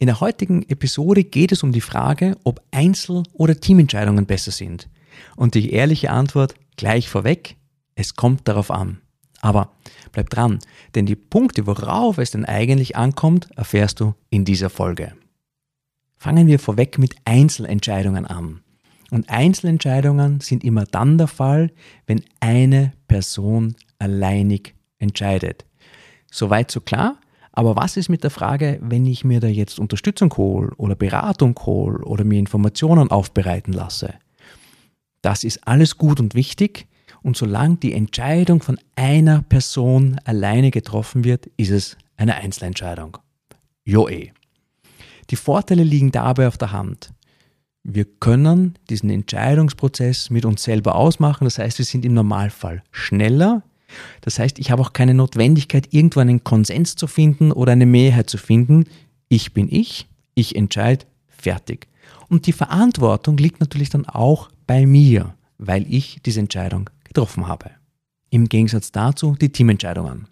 In der heutigen Episode geht es um die Frage, ob Einzel- oder Teamentscheidungen besser sind. Und die ehrliche Antwort gleich vorweg, es kommt darauf an. Aber bleib dran, denn die Punkte, worauf es denn eigentlich ankommt, erfährst du in dieser Folge. Fangen wir vorweg mit Einzelentscheidungen an. Und Einzelentscheidungen sind immer dann der Fall, wenn eine Person alleinig entscheidet. Soweit so klar? Aber was ist mit der Frage, wenn ich mir da jetzt Unterstützung hole oder Beratung hole oder mir Informationen aufbereiten lasse? Das ist alles gut und wichtig und solange die Entscheidung von einer Person alleine getroffen wird, ist es eine Einzelentscheidung. Jo eh. Die Vorteile liegen dabei auf der Hand. Wir können diesen Entscheidungsprozess mit uns selber ausmachen, das heißt, wir sind im Normalfall schneller, das heißt, ich habe auch keine Notwendigkeit, irgendwo einen Konsens zu finden oder eine Mehrheit zu finden. Ich bin ich, ich entscheide, fertig. Und die Verantwortung liegt natürlich dann auch bei mir, weil ich diese Entscheidung getroffen habe. Im Gegensatz dazu die Teamentscheidungen.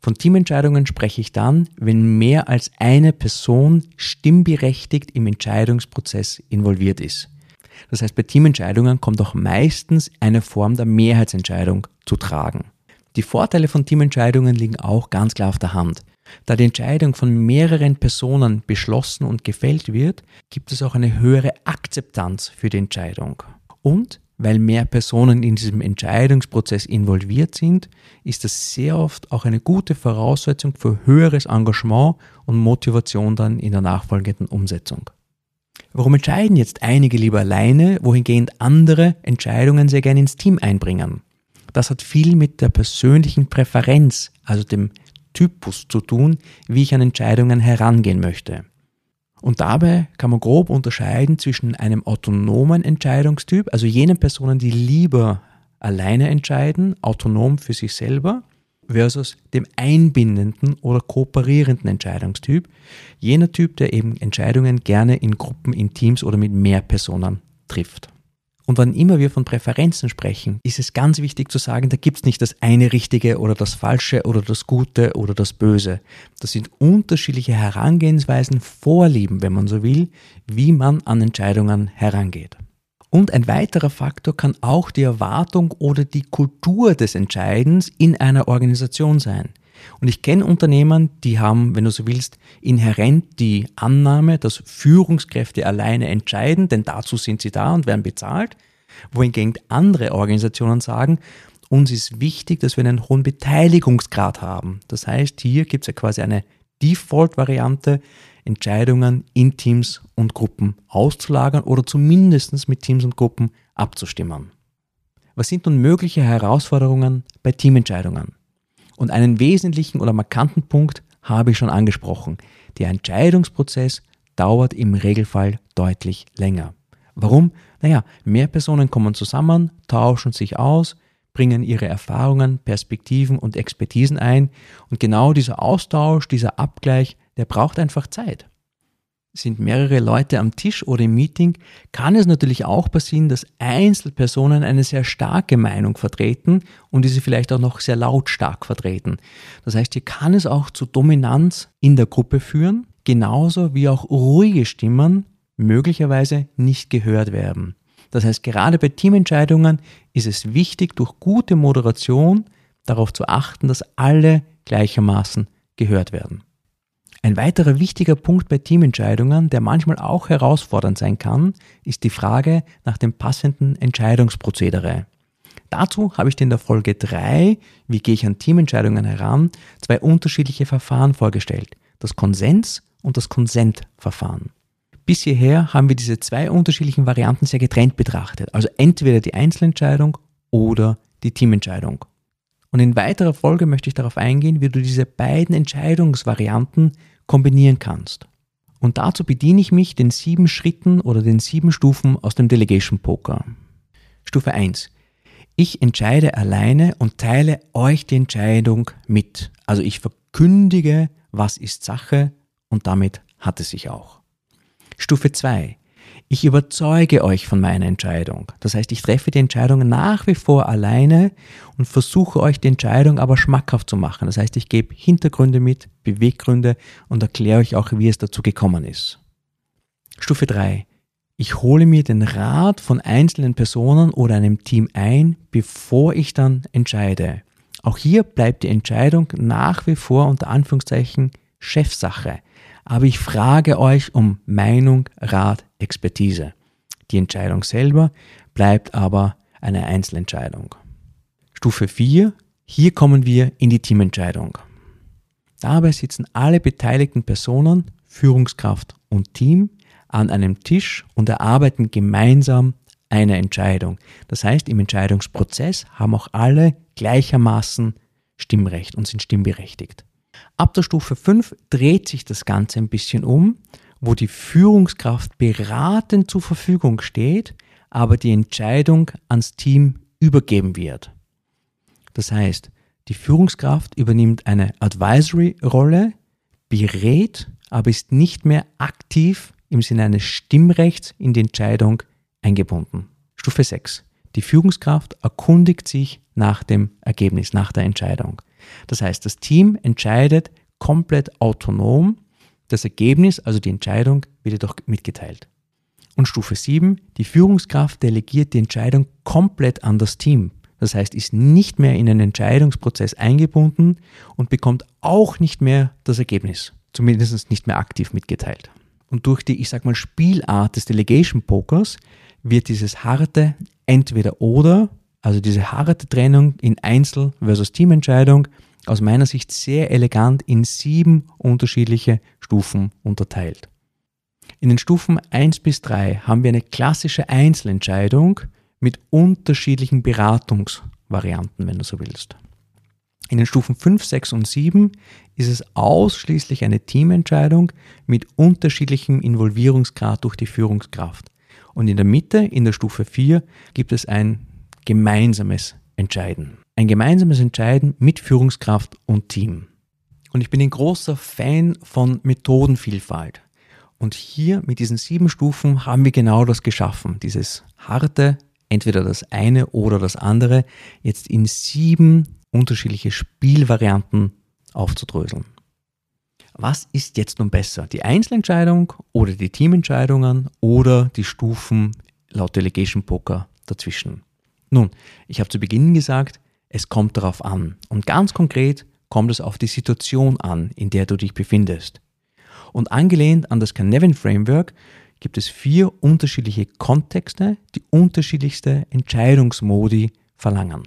Von Teamentscheidungen spreche ich dann, wenn mehr als eine Person stimmberechtigt im Entscheidungsprozess involviert ist. Das heißt, bei Teamentscheidungen kommt auch meistens eine Form der Mehrheitsentscheidung zu tragen. Die Vorteile von Teamentscheidungen liegen auch ganz klar auf der Hand. Da die Entscheidung von mehreren Personen beschlossen und gefällt wird, gibt es auch eine höhere Akzeptanz für die Entscheidung. Und weil mehr Personen in diesem Entscheidungsprozess involviert sind, ist das sehr oft auch eine gute Voraussetzung für höheres Engagement und Motivation dann in der nachfolgenden Umsetzung. Warum entscheiden jetzt einige lieber alleine, wohingehend andere Entscheidungen sehr gerne ins Team einbringen? Das hat viel mit der persönlichen Präferenz, also dem Typus zu tun, wie ich an Entscheidungen herangehen möchte. Und dabei kann man grob unterscheiden zwischen einem autonomen Entscheidungstyp, also jenen Personen, die lieber alleine entscheiden, autonom für sich selber, versus dem einbindenden oder kooperierenden Entscheidungstyp, jener Typ, der eben Entscheidungen gerne in Gruppen, in Teams oder mit mehr Personen trifft. Und wann immer wir von Präferenzen sprechen, ist es ganz wichtig zu sagen, da gibt es nicht das eine Richtige oder das Falsche oder das Gute oder das Böse. Das sind unterschiedliche Herangehensweisen, Vorlieben, wenn man so will, wie man an Entscheidungen herangeht. Und ein weiterer Faktor kann auch die Erwartung oder die Kultur des Entscheidens in einer Organisation sein. Und ich kenne Unternehmen, die haben, wenn du so willst, inhärent die Annahme, dass Führungskräfte alleine entscheiden, denn dazu sind sie da und werden bezahlt, wohingegen andere Organisationen sagen, uns ist wichtig, dass wir einen hohen Beteiligungsgrad haben. Das heißt, hier gibt es ja quasi eine Default-Variante, Entscheidungen in Teams und Gruppen auszulagern oder zumindest mit Teams und Gruppen abzustimmen. Was sind nun mögliche Herausforderungen bei Teamentscheidungen? Und einen wesentlichen oder markanten Punkt habe ich schon angesprochen. Der Entscheidungsprozess dauert im Regelfall deutlich länger. Warum? Naja, mehr Personen kommen zusammen, tauschen sich aus, bringen ihre Erfahrungen, Perspektiven und Expertisen ein und genau dieser Austausch, dieser Abgleich, der braucht einfach Zeit sind mehrere Leute am Tisch oder im Meeting, kann es natürlich auch passieren, dass Einzelpersonen eine sehr starke Meinung vertreten und diese vielleicht auch noch sehr lautstark vertreten. Das heißt, hier kann es auch zu Dominanz in der Gruppe führen, genauso wie auch ruhige Stimmen möglicherweise nicht gehört werden. Das heißt, gerade bei Teamentscheidungen ist es wichtig, durch gute Moderation darauf zu achten, dass alle gleichermaßen gehört werden. Ein weiterer wichtiger Punkt bei Teamentscheidungen, der manchmal auch herausfordernd sein kann, ist die Frage nach dem passenden Entscheidungsprozedere. Dazu habe ich dir in der Folge 3, wie gehe ich an Teamentscheidungen heran, zwei unterschiedliche Verfahren vorgestellt, das Konsens- und das Konsentverfahren. Bis hierher haben wir diese zwei unterschiedlichen Varianten sehr getrennt betrachtet, also entweder die Einzelentscheidung oder die Teamentscheidung. Und in weiterer Folge möchte ich darauf eingehen, wie du diese beiden Entscheidungsvarianten kombinieren kannst. Und dazu bediene ich mich den sieben Schritten oder den sieben Stufen aus dem Delegation Poker. Stufe 1. Ich entscheide alleine und teile euch die Entscheidung mit. Also ich verkündige, was ist Sache und damit hat es sich auch. Stufe 2. Ich überzeuge euch von meiner Entscheidung. Das heißt, ich treffe die Entscheidung nach wie vor alleine und versuche euch die Entscheidung aber schmackhaft zu machen. Das heißt, ich gebe Hintergründe mit, Beweggründe und erkläre euch auch, wie es dazu gekommen ist. Stufe 3. Ich hole mir den Rat von einzelnen Personen oder einem Team ein, bevor ich dann entscheide. Auch hier bleibt die Entscheidung nach wie vor unter Anführungszeichen Chefsache aber ich frage euch um Meinung, Rat, Expertise. Die Entscheidung selber bleibt aber eine Einzelentscheidung. Stufe 4. Hier kommen wir in die Teamentscheidung. Dabei sitzen alle beteiligten Personen, Führungskraft und Team an einem Tisch und erarbeiten gemeinsam eine Entscheidung. Das heißt, im Entscheidungsprozess haben auch alle gleichermaßen Stimmrecht und sind stimmberechtigt. Ab der Stufe 5 dreht sich das Ganze ein bisschen um, wo die Führungskraft beratend zur Verfügung steht, aber die Entscheidung ans Team übergeben wird. Das heißt, die Führungskraft übernimmt eine Advisory-Rolle, berät, aber ist nicht mehr aktiv im Sinne eines Stimmrechts in die Entscheidung eingebunden. Stufe 6. Die Führungskraft erkundigt sich nach dem Ergebnis, nach der Entscheidung. Das heißt, das Team entscheidet komplett autonom. Das Ergebnis, also die Entscheidung, wird jedoch mitgeteilt. Und Stufe 7, die Führungskraft delegiert die Entscheidung komplett an das Team. Das heißt, ist nicht mehr in den Entscheidungsprozess eingebunden und bekommt auch nicht mehr das Ergebnis. Zumindest nicht mehr aktiv mitgeteilt. Und durch die, ich sag mal, Spielart des Delegation Pokers wird dieses harte entweder oder also diese harte Trennung in Einzel- versus Teamentscheidung aus meiner Sicht sehr elegant in sieben unterschiedliche Stufen unterteilt. In den Stufen 1 bis 3 haben wir eine klassische Einzelentscheidung mit unterschiedlichen Beratungsvarianten, wenn du so willst. In den Stufen 5, 6 und 7 ist es ausschließlich eine Teamentscheidung mit unterschiedlichem Involvierungsgrad durch die Führungskraft. Und in der Mitte, in der Stufe 4, gibt es ein gemeinsames Entscheiden. Ein gemeinsames Entscheiden mit Führungskraft und Team. Und ich bin ein großer Fan von Methodenvielfalt. Und hier mit diesen sieben Stufen haben wir genau das geschaffen. Dieses harte, entweder das eine oder das andere, jetzt in sieben unterschiedliche Spielvarianten aufzudröseln. Was ist jetzt nun besser? Die Einzelentscheidung oder die Teamentscheidungen oder die Stufen laut Delegation Poker dazwischen? Nun, ich habe zu Beginn gesagt, es kommt darauf an. Und ganz konkret kommt es auf die Situation an, in der du dich befindest. Und angelehnt an das Canevin Framework gibt es vier unterschiedliche Kontexte, die unterschiedlichste Entscheidungsmodi verlangen.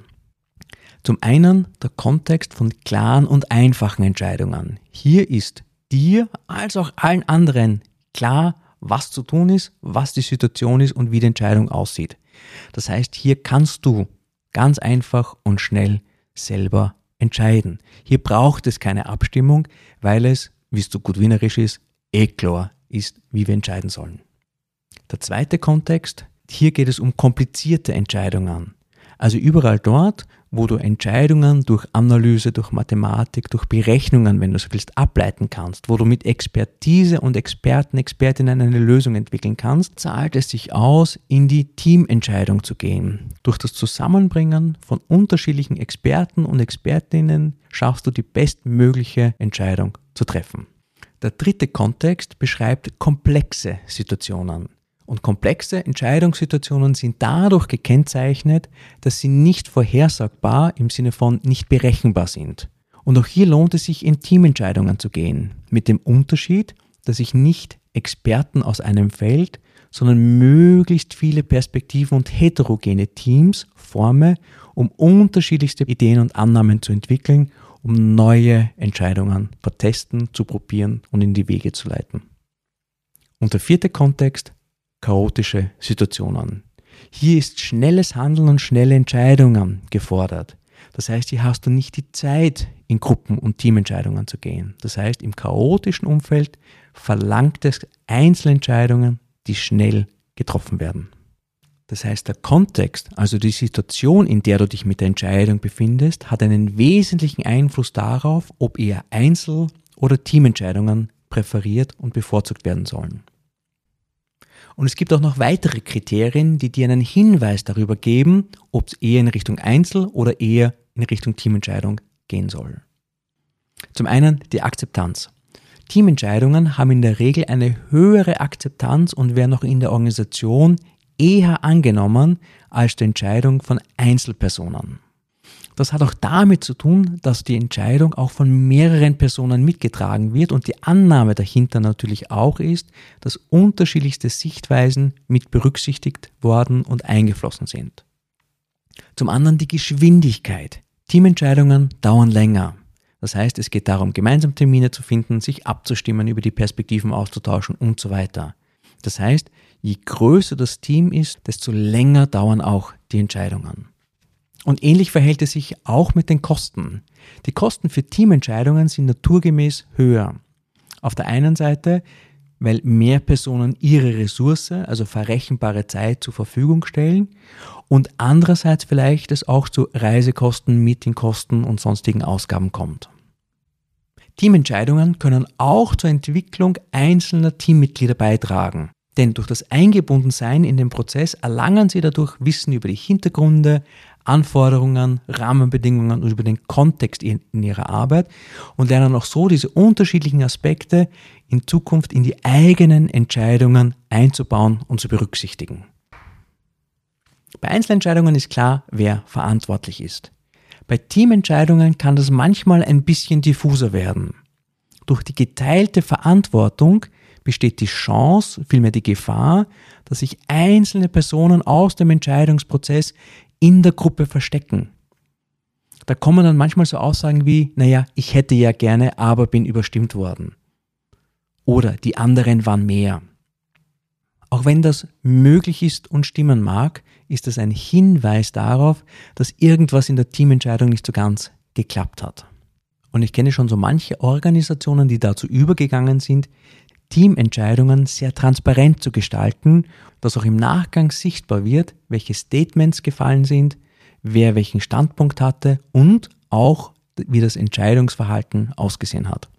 Zum einen der Kontext von klaren und einfachen Entscheidungen. Hier ist dir als auch allen anderen klar, was zu tun ist, was die Situation ist und wie die Entscheidung aussieht. Das heißt, hier kannst du ganz einfach und schnell selber entscheiden. Hier braucht es keine Abstimmung, weil es, wie es so gut wienerisch ist, eh klar ist, wie wir entscheiden sollen. Der zweite Kontext, hier geht es um komplizierte Entscheidungen. Also überall dort, wo du Entscheidungen durch Analyse, durch Mathematik, durch Berechnungen, wenn du so willst, ableiten kannst, wo du mit Expertise und Experten, Expertinnen eine Lösung entwickeln kannst, zahlt es sich aus, in die Teamentscheidung zu gehen. Durch das Zusammenbringen von unterschiedlichen Experten und Expertinnen schaffst du die bestmögliche Entscheidung zu treffen. Der dritte Kontext beschreibt komplexe Situationen. Und komplexe Entscheidungssituationen sind dadurch gekennzeichnet, dass sie nicht vorhersagbar im Sinne von nicht berechenbar sind. Und auch hier lohnt es sich, in Teamentscheidungen zu gehen, mit dem Unterschied, dass ich nicht Experten aus einem Feld, sondern möglichst viele Perspektiven und heterogene Teams forme, um unterschiedlichste Ideen und Annahmen zu entwickeln, um neue Entscheidungen zu testen, zu probieren und in die Wege zu leiten. Und der vierte Kontext, chaotische Situationen. Hier ist schnelles Handeln und schnelle Entscheidungen gefordert. Das heißt, hier hast du nicht die Zeit, in Gruppen- und Teamentscheidungen zu gehen. Das heißt, im chaotischen Umfeld verlangt es Einzelentscheidungen, die schnell getroffen werden. Das heißt, der Kontext, also die Situation, in der du dich mit der Entscheidung befindest, hat einen wesentlichen Einfluss darauf, ob eher Einzel- oder Teamentscheidungen präferiert und bevorzugt werden sollen. Und es gibt auch noch weitere Kriterien, die dir einen Hinweis darüber geben, ob es eher in Richtung Einzel- oder eher in Richtung Teamentscheidung gehen soll. Zum einen die Akzeptanz. Teamentscheidungen haben in der Regel eine höhere Akzeptanz und werden auch in der Organisation eher angenommen als die Entscheidung von Einzelpersonen. Das hat auch damit zu tun, dass die Entscheidung auch von mehreren Personen mitgetragen wird und die Annahme dahinter natürlich auch ist, dass unterschiedlichste Sichtweisen mit berücksichtigt worden und eingeflossen sind. Zum anderen die Geschwindigkeit. Teamentscheidungen dauern länger. Das heißt, es geht darum, gemeinsam Termine zu finden, sich abzustimmen, über die Perspektiven auszutauschen und so weiter. Das heißt, je größer das Team ist, desto länger dauern auch die Entscheidungen. Und ähnlich verhält es sich auch mit den Kosten. Die Kosten für Teamentscheidungen sind naturgemäß höher. Auf der einen Seite, weil mehr Personen ihre Ressource, also verrechenbare Zeit zur Verfügung stellen und andererseits vielleicht es auch zu Reisekosten, Meetingkosten und sonstigen Ausgaben kommt. Teamentscheidungen können auch zur Entwicklung einzelner Teammitglieder beitragen. Denn durch das Eingebundensein in den Prozess erlangen sie dadurch Wissen über die Hintergründe, Anforderungen, Rahmenbedingungen und über den Kontext in, in ihrer Arbeit und lernen auch so diese unterschiedlichen Aspekte in Zukunft in die eigenen Entscheidungen einzubauen und zu berücksichtigen. Bei Einzelentscheidungen ist klar, wer verantwortlich ist. Bei Teamentscheidungen kann das manchmal ein bisschen diffuser werden. Durch die geteilte Verantwortung besteht die Chance, vielmehr die Gefahr, dass sich einzelne Personen aus dem Entscheidungsprozess in der Gruppe verstecken. Da kommen dann manchmal so Aussagen wie, naja, ich hätte ja gerne, aber bin überstimmt worden. Oder die anderen waren mehr. Auch wenn das möglich ist und stimmen mag, ist das ein Hinweis darauf, dass irgendwas in der Teamentscheidung nicht so ganz geklappt hat. Und ich kenne schon so manche Organisationen, die dazu übergegangen sind, Teamentscheidungen sehr transparent zu gestalten, dass auch im Nachgang sichtbar wird, welche Statements gefallen sind, wer welchen Standpunkt hatte und auch wie das Entscheidungsverhalten ausgesehen hat.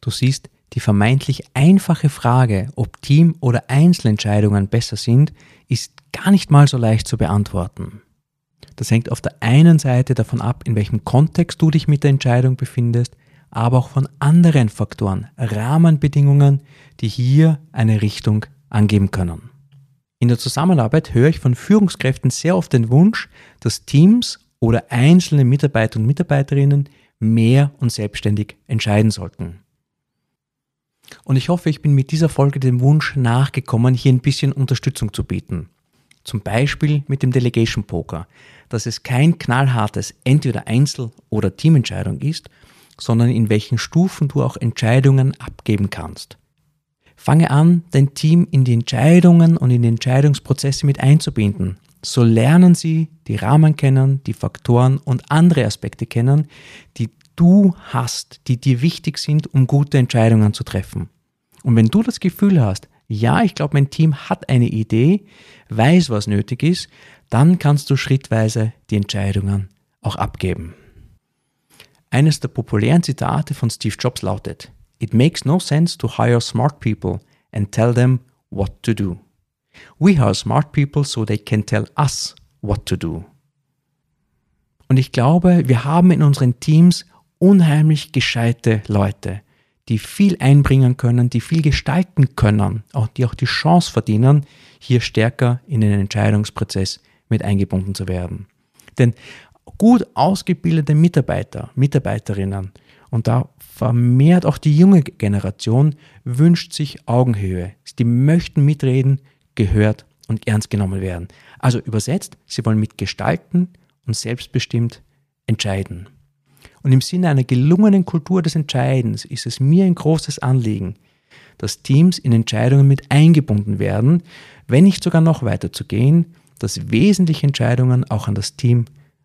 Du siehst, die vermeintlich einfache Frage, ob Team- oder Einzelentscheidungen besser sind, ist gar nicht mal so leicht zu beantworten. Das hängt auf der einen Seite davon ab, in welchem Kontext du dich mit der Entscheidung befindest, aber auch von anderen Faktoren, Rahmenbedingungen, die hier eine Richtung angeben können. In der Zusammenarbeit höre ich von Führungskräften sehr oft den Wunsch, dass Teams oder einzelne Mitarbeiter und Mitarbeiterinnen mehr und selbstständig entscheiden sollten. Und ich hoffe, ich bin mit dieser Folge dem Wunsch nachgekommen, hier ein bisschen Unterstützung zu bieten. Zum Beispiel mit dem Delegation Poker, dass es kein knallhartes entweder Einzel- oder Teamentscheidung ist, sondern in welchen Stufen du auch Entscheidungen abgeben kannst. Fange an, dein Team in die Entscheidungen und in die Entscheidungsprozesse mit einzubinden. So lernen sie die Rahmen kennen, die Faktoren und andere Aspekte kennen, die du hast, die dir wichtig sind, um gute Entscheidungen zu treffen. Und wenn du das Gefühl hast, ja, ich glaube, mein Team hat eine Idee, weiß, was nötig ist, dann kannst du schrittweise die Entscheidungen auch abgeben. Eines der populären Zitate von Steve Jobs lautet, It makes no sense to hire smart people and tell them what to do. We hire smart people so they can tell us what to do. Und ich glaube, wir haben in unseren Teams unheimlich gescheite Leute, die viel einbringen können, die viel gestalten können, auch die auch die Chance verdienen, hier stärker in den Entscheidungsprozess mit eingebunden zu werden. Denn gut ausgebildete Mitarbeiter, Mitarbeiterinnen und da vermehrt auch die junge Generation wünscht sich Augenhöhe. Die möchten mitreden, gehört und ernst genommen werden. Also übersetzt, sie wollen mitgestalten und selbstbestimmt entscheiden. Und im Sinne einer gelungenen Kultur des Entscheidens ist es mir ein großes Anliegen, dass Teams in Entscheidungen mit eingebunden werden, wenn nicht sogar noch weiter zu gehen, dass wesentliche Entscheidungen auch an das Team